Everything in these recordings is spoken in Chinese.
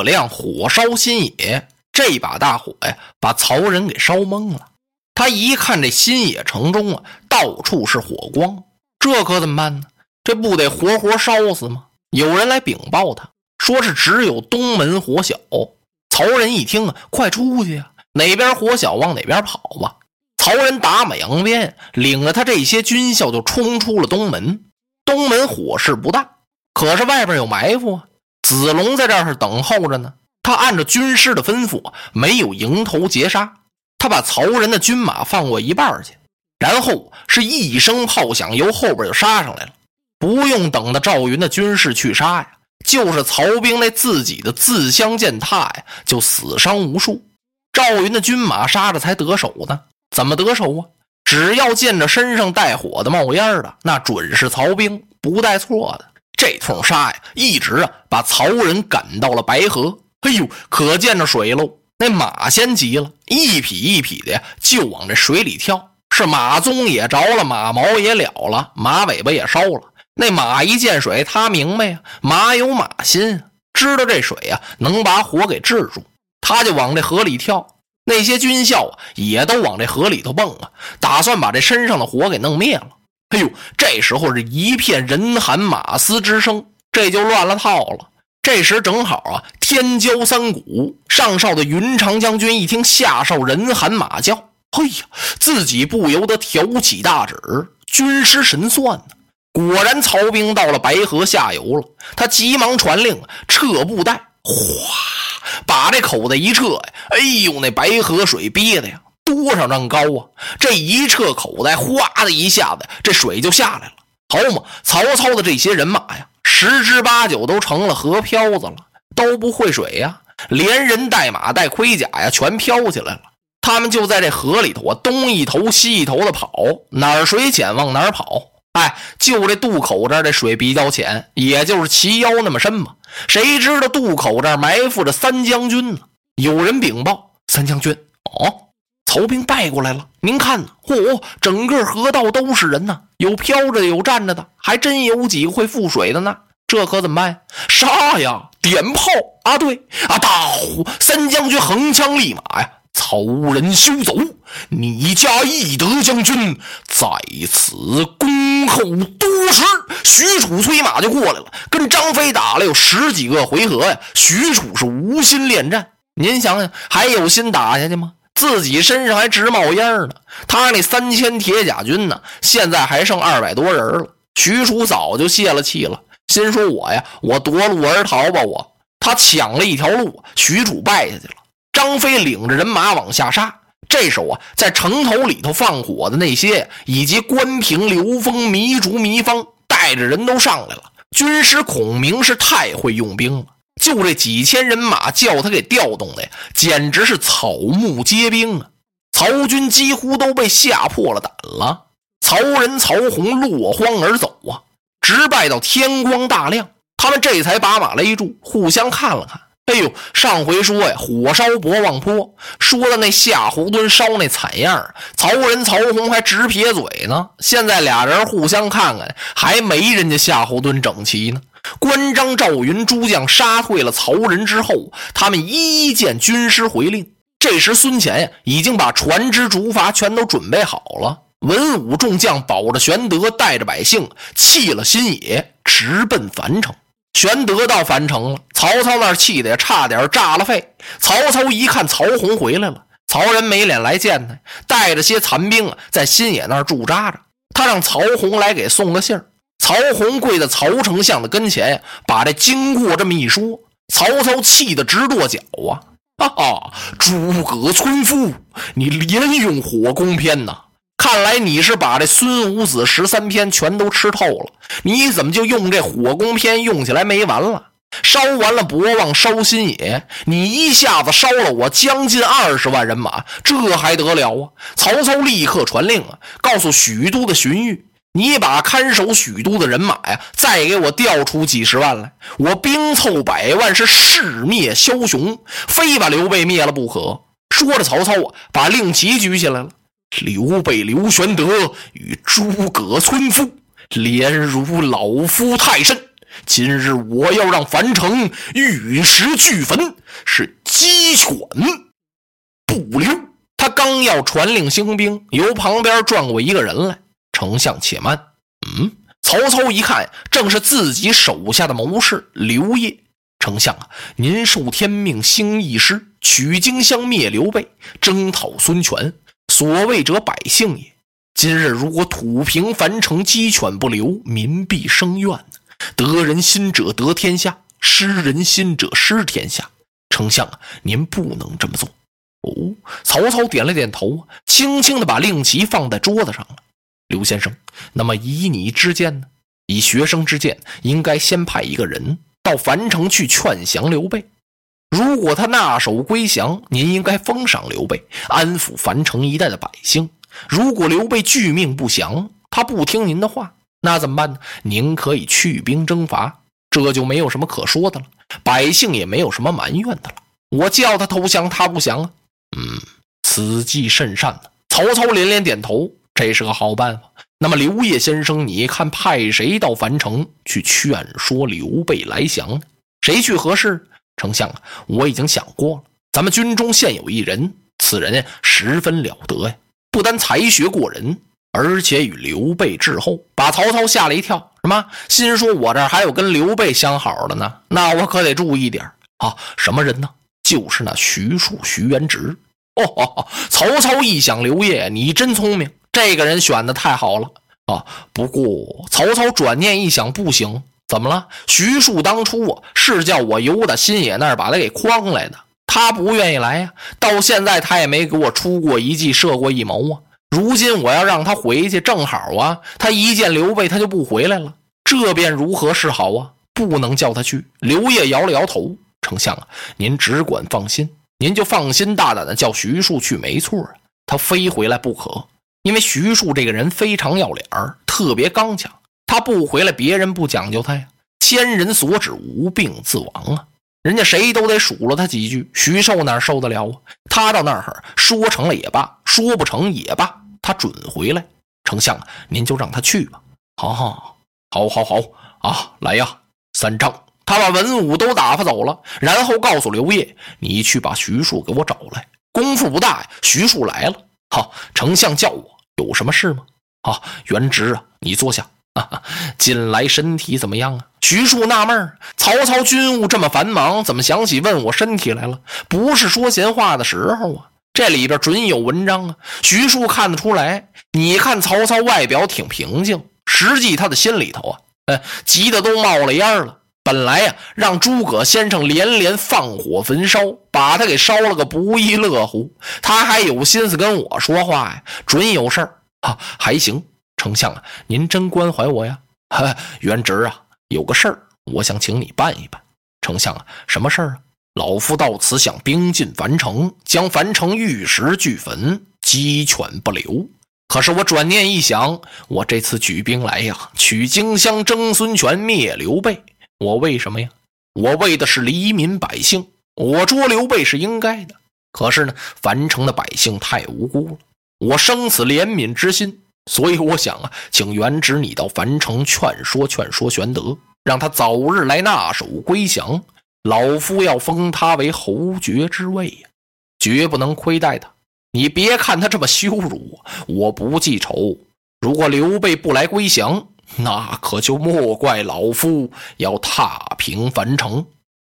诸葛亮火烧新野，这把大火呀，把曹仁给烧懵了。他一看这新野城中啊，到处是火光，这可怎么办呢？这不得活活烧死吗？有人来禀报他，说是只有东门火小。曹仁一听啊，快出去呀！哪边火小往哪边跑吧。曹仁打马扬鞭，领着他这些军校就冲出了东门。东门火势不大，可是外边有埋伏啊。子龙在这儿等候着呢。他按照军师的吩咐，没有迎头截杀。他把曹仁的军马放过一半去，然后是一声炮响，由后边就杀上来了。不用等到赵云的军士去杀呀，就是曹兵那自己的自相践踏呀，就死伤无数。赵云的军马杀着才得手呢。怎么得手啊？只要见着身上带火的、冒烟的，那准是曹兵，不带错的。这通杀呀，一直啊把曹仁赶到了白河。哎呦，可见着水喽！那马先急了，一匹一匹的，就往这水里跳。是马鬃也着了，马毛也了了，马尾巴也烧了。那马一见水，他明白呀，马有马心，知道这水呀能把火给制住，他就往这河里跳。那些军校啊，也都往这河里头蹦啊，打算把这身上的火给弄灭了。哎呦，这时候是一片人喊马嘶之声，这就乱了套了。这时正好啊，天交三鼓，上哨的云长将军一听下哨人喊马叫，哎呀，自己不由得挑起大指，军师神算呢。果然，曹兵到了白河下游了。他急忙传令，撤布袋，哗，把这口子一撤呀，哎呦，那白河水憋的呀，多少丈高啊！这一撤口袋，哗的一下子，这水就下来了。好嘛，曹操的这些人马呀。十之八九都成了河漂子了，都不会水呀，连人带马带盔甲呀，全飘起来了。他们就在这河里头啊，东一头西一头的跑，哪儿水浅往哪儿跑。哎，就这渡口这儿的水比较浅，也就是齐腰那么深嘛。谁知道渡口这儿埋伏着三将军呢？有人禀报，三将军，哦，曹兵败过来了。您看呢？嚯，整个河道都是人呐，有飘着的，有站着的，还真有几个会覆水的呢。这可怎么办？杀呀！点炮啊！对啊！大呼三将军横枪立马呀！曹仁休走！你家义德将军在此恭候多时。许褚催马就过来了，跟张飞打了有十几个回合呀。许褚是无心恋战，您想想，还有心打下去吗？自己身上还直冒烟呢。他那三千铁甲军呢，现在还剩二百多人了。许褚早就泄了气了。心说：“我呀，我夺路而逃吧！我他抢了一条路，许褚败下去了。张飞领着人马往下杀。这时候啊，在城头里头放火的那些，以及关平、刘封、糜竺、糜芳带着人都上来了。军师孔明是太会用兵了，就这几千人马叫他给调动的呀，简直是草木皆兵啊！曹军几乎都被吓破了胆了。曹仁、曹洪落荒而走啊！”直败到天光大亮，他们这才把马勒住，互相看了看。哎呦，上回说呀，火烧博望坡，说的那夏侯惇烧那惨样曹仁、曹洪还直撇嘴呢。现在俩人互相看看，还没人家夏侯惇整齐呢。关张赵云诸将杀退了曹仁之后，他们一一见军师回令。这时孙权呀，已经把船只、竹筏全都准备好了。文武众将保着玄德，带着百姓弃了新野，直奔樊城。玄德到樊城了，曹操那儿气得也差点炸了肺。曹操一看曹洪回来了，曹仁没脸来见他，带着些残兵啊，在新野那儿驻扎着。他让曹洪来给送个信儿。曹洪跪在曹丞相的跟前，把这经过这么一说，曹操气得直跺脚啊！哈哈，诸葛村夫，你连用火攻篇呐！看来你是把这孙武子十三篇全都吃透了，你怎么就用这火攻篇用起来没完了？烧完了博望，烧新野，你一下子烧了我将近二十万人马，这还得了啊？曹操立刻传令啊，告诉许都的荀彧，你把看守许都的人马呀，再给我调出几十万来，我兵凑百万是誓灭枭雄，非把刘备灭了不可。说着，曹操啊，把令旗举起来了。刘备、刘玄德与诸葛村夫，连如老夫太甚。今日我要让樊城玉石俱焚，是鸡犬不留。他刚要传令兴兵，由旁边转过一个人来：“丞相且慢。”嗯，曹操一看，正是自己手下的谋士刘烨。丞相啊，您受天命兴义师，取荆襄灭刘备，征讨孙权。所谓者百姓也。今日如果土平樊城，鸡犬不留，民必生怨。得人心者得天下，失人心者失天下。丞相啊，您不能这么做。哦，曹操点了点头，轻轻的把令旗放在桌子上了。刘先生，那么以你之见呢？以学生之见，应该先派一个人。到樊城去劝降刘备，如果他纳首归降，您应该封赏刘备，安抚樊城一带的百姓。如果刘备拒命不降，他不听您的话，那怎么办呢？您可以去兵征伐，这就没有什么可说的了，百姓也没有什么埋怨的了。我叫他投降，他不降啊。嗯，此计甚善呢。曹操连连点头，这是个好办法。那么刘烨先生，你看派谁到樊城去劝说刘备来降呢？谁去合适？丞相啊，我已经想过了。咱们军中现有一人，此人呀十分了得呀，不单才学过人，而且与刘备至厚，把曹操吓了一跳。什么？心说我这还有跟刘备相好的呢？那我可得注意点啊！什么人呢？就是那徐庶、徐元直。哦，曹操一想，刘烨，你真聪明。这个人选的太好了啊！不过曹操转念一想，不行，怎么了？徐庶当初啊是叫我由打新野那儿把他给诓来的，他不愿意来呀。到现在他也没给我出过一计，设过一谋啊。如今我要让他回去，正好啊，他一见刘备他就不回来了，这便如何是好啊？不能叫他去。刘烨摇了摇头，丞相啊，您只管放心，您就放心大胆的叫徐庶去，没错啊，他非回来不可。因为徐庶这个人非常要脸儿，特别刚强，他不回来，别人不讲究他呀。千人所指，无病自亡啊！人家谁都得数落他几句，徐寿哪受得了啊？他到那儿说成了也罢，说不成也罢，他准回来。丞相，您就让他去吧。好好好，好，好啊！来呀，三丈！他把文武都打发走了，然后告诉刘烨：“你去把徐庶给我找来。”功夫不大呀，徐庶来了。好，丞相叫我有什么事吗？好，元直啊，你坐下。啊近来身体怎么样啊？徐庶纳闷曹操军务这么繁忙，怎么想起问我身体来了？不是说闲话的时候啊！这里边准有文章啊！徐庶看得出来，你看曹操外表挺平静，实际他的心里头啊，哎，急得都冒了烟了。本来呀，让诸葛先生连连放火焚烧，把他给烧了个不亦乐乎。他还有心思跟我说话呀，准有事儿啊。还行，丞相啊，您真关怀我呀。哈，元直啊，有个事儿，我想请你办一办。丞相啊，什么事儿啊？老夫到此想兵进樊城，将樊城玉石俱焚，鸡犬不留。可是我转念一想，我这次举兵来呀，取荆襄，征孙权，灭刘备。我为什么呀？我为的是黎民百姓。我捉刘备是应该的。可是呢，樊城的百姓太无辜了。我生死怜悯之心，所以我想啊，请元直你到樊城劝说劝说玄德，让他早日来纳首归降。老夫要封他为侯爵之位呀，绝不能亏待他。你别看他这么羞辱我，我不记仇。如果刘备不来归降，那可就莫怪老夫要踏平樊城，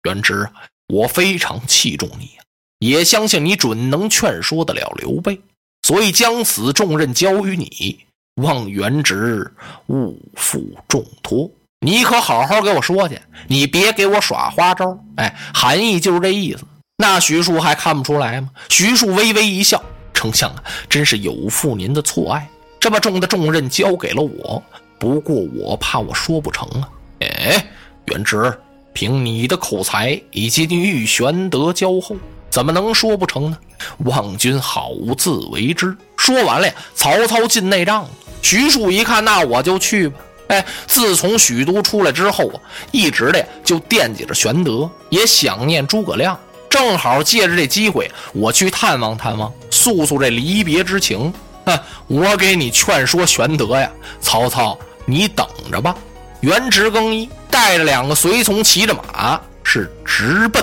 元直，我非常器重你，也相信你准能劝说得了刘备，所以将此重任交于你，望元直勿负重托。你可好好给我说去，你别给我耍花招。哎，含义就是这意思。那徐庶还看不出来吗？徐庶微微一笑，丞相啊，真是有负您的错爱，这么重的重任交给了我。不过我怕我说不成啊！哎，元直，凭你的口才以及你与玄德交厚，怎么能说不成呢？望君好自为之。说完了，曹操进内帐了。徐庶一看，那我就去吧。哎，自从许都出来之后啊，一直的就惦记着玄德，也想念诸葛亮。正好借着这机会，我去探望探望，诉诉这离别之情。哼，我给你劝说玄德呀，曹操，你等着吧。元直更衣，带带着两个随从，骑着马，是直奔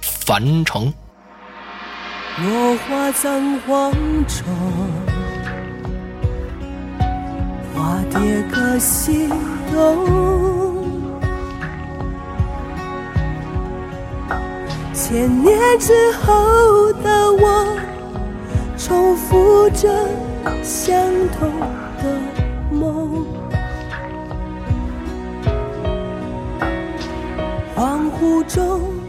樊城。落花葬黄冢，花蝶各西东。千年之后的我，重复着相同的梦。恍惚中。